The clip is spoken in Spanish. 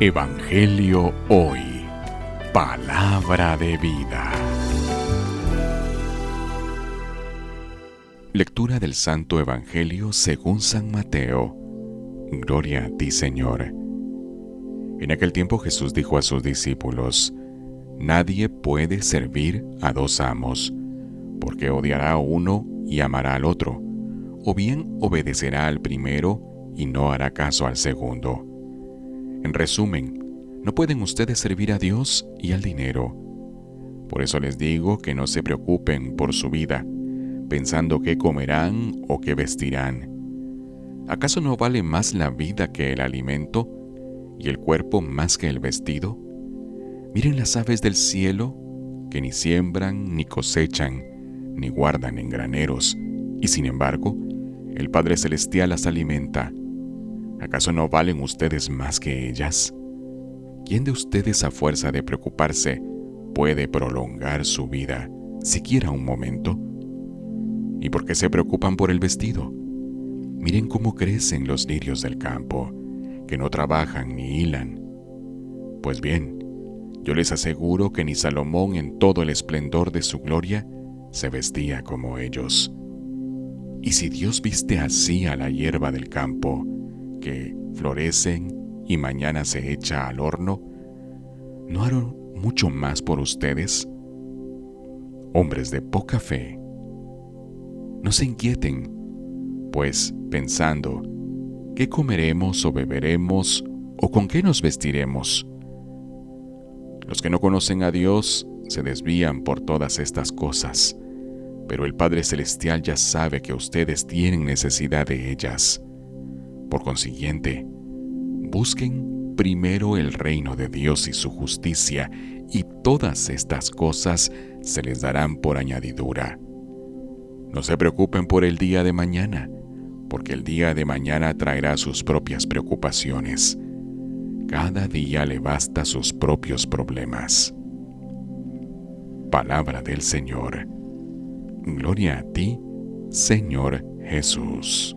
Evangelio Hoy. Palabra de vida. Lectura del Santo Evangelio según San Mateo. Gloria a ti, Señor. En aquel tiempo Jesús dijo a sus discípulos, Nadie puede servir a dos amos, porque odiará a uno y amará al otro, o bien obedecerá al primero y no hará caso al segundo. En resumen, no pueden ustedes servir a Dios y al dinero. Por eso les digo que no se preocupen por su vida, pensando qué comerán o qué vestirán. ¿Acaso no vale más la vida que el alimento y el cuerpo más que el vestido? Miren las aves del cielo, que ni siembran, ni cosechan, ni guardan en graneros, y sin embargo, el Padre Celestial las alimenta. ¿Acaso no valen ustedes más que ellas? ¿Quién de ustedes a fuerza de preocuparse puede prolongar su vida siquiera un momento? ¿Y por qué se preocupan por el vestido? Miren cómo crecen los lirios del campo, que no trabajan ni hilan. Pues bien, yo les aseguro que ni Salomón en todo el esplendor de su gloria se vestía como ellos. Y si Dios viste así a la hierba del campo, que florecen y mañana se echa al horno, ¿no harán mucho más por ustedes? Hombres de poca fe, no se inquieten, pues pensando, ¿qué comeremos o beberemos o con qué nos vestiremos? Los que no conocen a Dios se desvían por todas estas cosas, pero el Padre Celestial ya sabe que ustedes tienen necesidad de ellas. Por consiguiente, busquen primero el reino de Dios y su justicia, y todas estas cosas se les darán por añadidura. No se preocupen por el día de mañana, porque el día de mañana traerá sus propias preocupaciones. Cada día le basta sus propios problemas. Palabra del Señor. Gloria a ti, Señor Jesús.